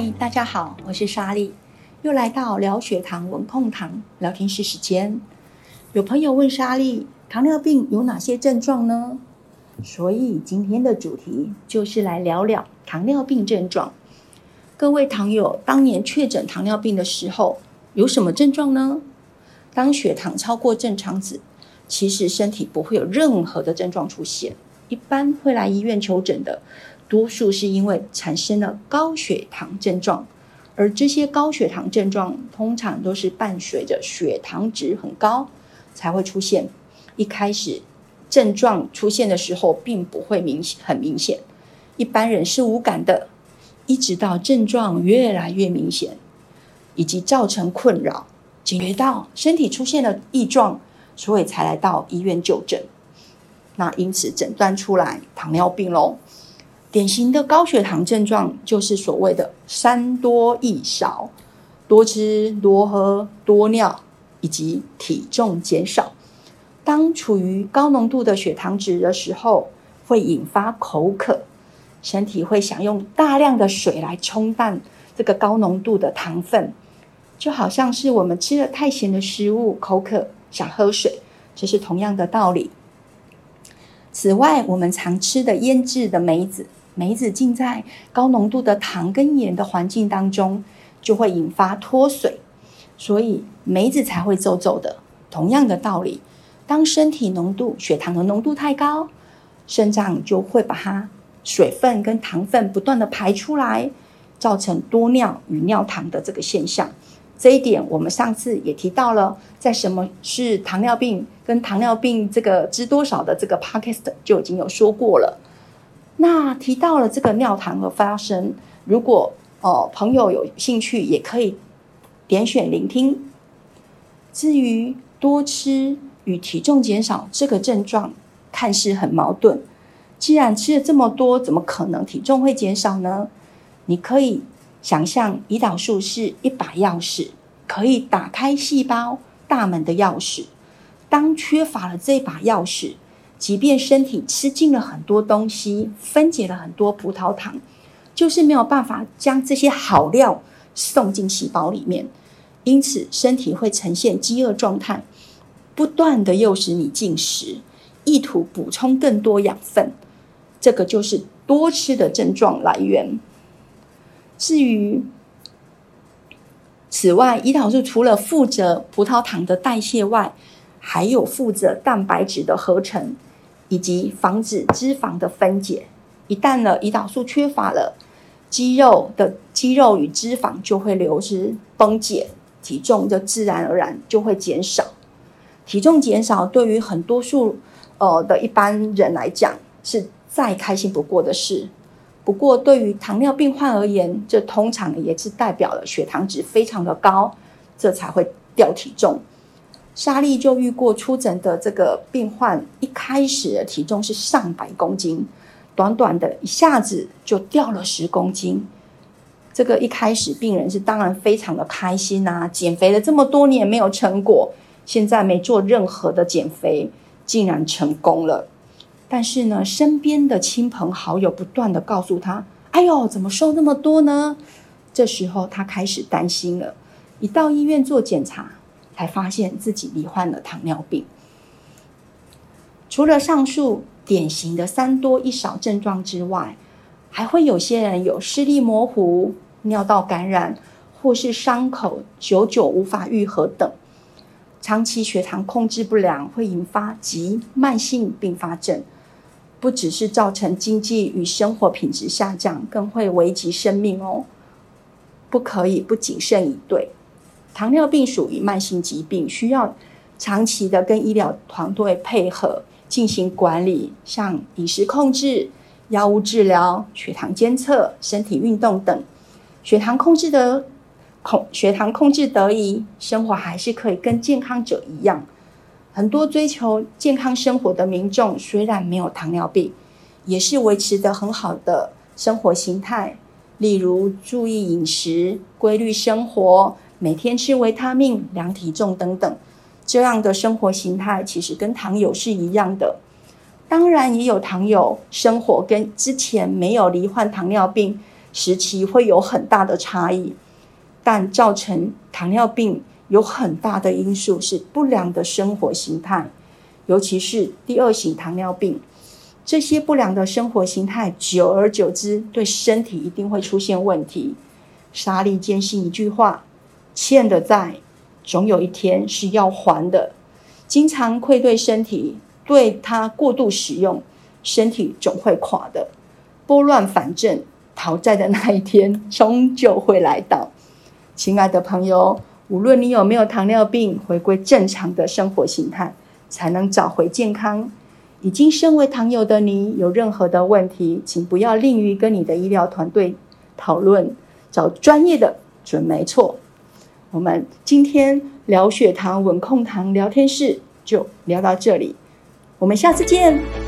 嗨，大家好，我是莎莉，又来到聊血糖稳控糖聊天室时间。有朋友问莎莉，糖尿病有哪些症状呢？所以今天的主题就是来聊聊糖尿病症状。各位糖友，当年确诊糖尿病的时候有什么症状呢？当血糖超过正常值，其实身体不会有任何的症状出现。一般会来医院求诊的。多数是因为产生了高血糖症状，而这些高血糖症状通常都是伴随着血糖值很高才会出现。一开始症状出现的时候，并不会明显很明显，一般人是无感的，一直到症状越来越明显，以及造成困扰，警觉到身体出现了异状，所以才来到医院就诊。那因此诊断出来糖尿病喽。典型的高血糖症状就是所谓的“三多一少”，多吃、多喝、多尿，以及体重减少。当处于高浓度的血糖值的时候，会引发口渴，身体会想用大量的水来冲淡这个高浓度的糖分，就好像是我们吃了太咸的食物，口渴想喝水，这是同样的道理。此外，我们常吃的腌制的梅子。梅子浸在高浓度的糖跟盐的环境当中，就会引发脱水，所以梅子才会皱皱的。同样的道理，当身体浓度血糖的浓度太高，肾脏就会把它水分跟糖分不断的排出来，造成多尿与尿糖的这个现象。这一点我们上次也提到了，在什么是糖尿病跟糖尿病这个知多少的这个 podcast 就已经有说过了。那提到了这个尿糖的发生，如果哦朋友有兴趣，也可以点选聆听。至于多吃与体重减少这个症状，看似很矛盾。既然吃了这么多，怎么可能体重会减少呢？你可以想象，胰岛素是一把钥匙，可以打开细胞大门的钥匙。当缺乏了这把钥匙，即便身体吃进了很多东西，分解了很多葡萄糖，就是没有办法将这些好料送进细胞里面，因此身体会呈现饥饿状态，不断的诱使你进食，意图补充更多养分。这个就是多吃的症状来源。至于此外，胰岛素除了负责葡萄糖的代谢外，还有负责蛋白质的合成。以及防止脂肪的分解。一旦呢胰岛素缺乏了，肌肉的肌肉与脂肪就会流失崩解，体重就自然而然就会减少。体重减少对于很多数呃的一般人来讲是再开心不过的事。不过对于糖尿病患而言，这通常也是代表了血糖值非常的高，这才会掉体重。莎莉就遇过出诊的这个病患，一开始的体重是上百公斤，短短的一下子就掉了十公斤。这个一开始病人是当然非常的开心呐，减肥了这么多年没有成果，现在没做任何的减肥，竟然成功了。但是呢，身边的亲朋好友不断的告诉他：“哎呦，怎么瘦那么多呢？”这时候他开始担心了，一到医院做检查。才发现自己罹患了糖尿病。除了上述典型的三多一少症状之外，还会有些人有视力模糊、尿道感染，或是伤口久久无法愈合等。长期血糖控制不良会引发急慢性并发症，不只是造成经济与生活品质下降，更会危及生命哦！不可以不谨慎以对。糖尿病属于慢性疾病，需要长期的跟医疗团队配合进行管理，像饮食控制、药物治疗、血糖监测、身体运动等。血糖控制的控血糖控制得宜，生活还是可以跟健康者一样。很多追求健康生活的民众，虽然没有糖尿病，也是维持的很好的生活形态，例如注意饮食、规律生活。每天吃维他命、量体重等等，这样的生活形态其实跟糖友是一样的。当然，也有糖友生活跟之前没有罹患糖尿病，时期会有很大的差异，但造成糖尿病有很大的因素是不良的生活形态，尤其是第二型糖尿病。这些不良的生活形态，久而久之，对身体一定会出现问题。莎莉坚信一句话：欠的债，总有一天是要还的。经常愧对身体，对它过度使用，身体总会垮的。拨乱反正，讨债的那一天终究会来到。亲爱的朋友，无论你有没有糖尿病，回归正常的生活形态，才能找回健康。已经身为糖友的你，有任何的问题，请不要吝于跟你的医疗团队讨论，找专业的准没错。我们今天聊血糖稳控糖聊天室就聊到这里，我们下次见。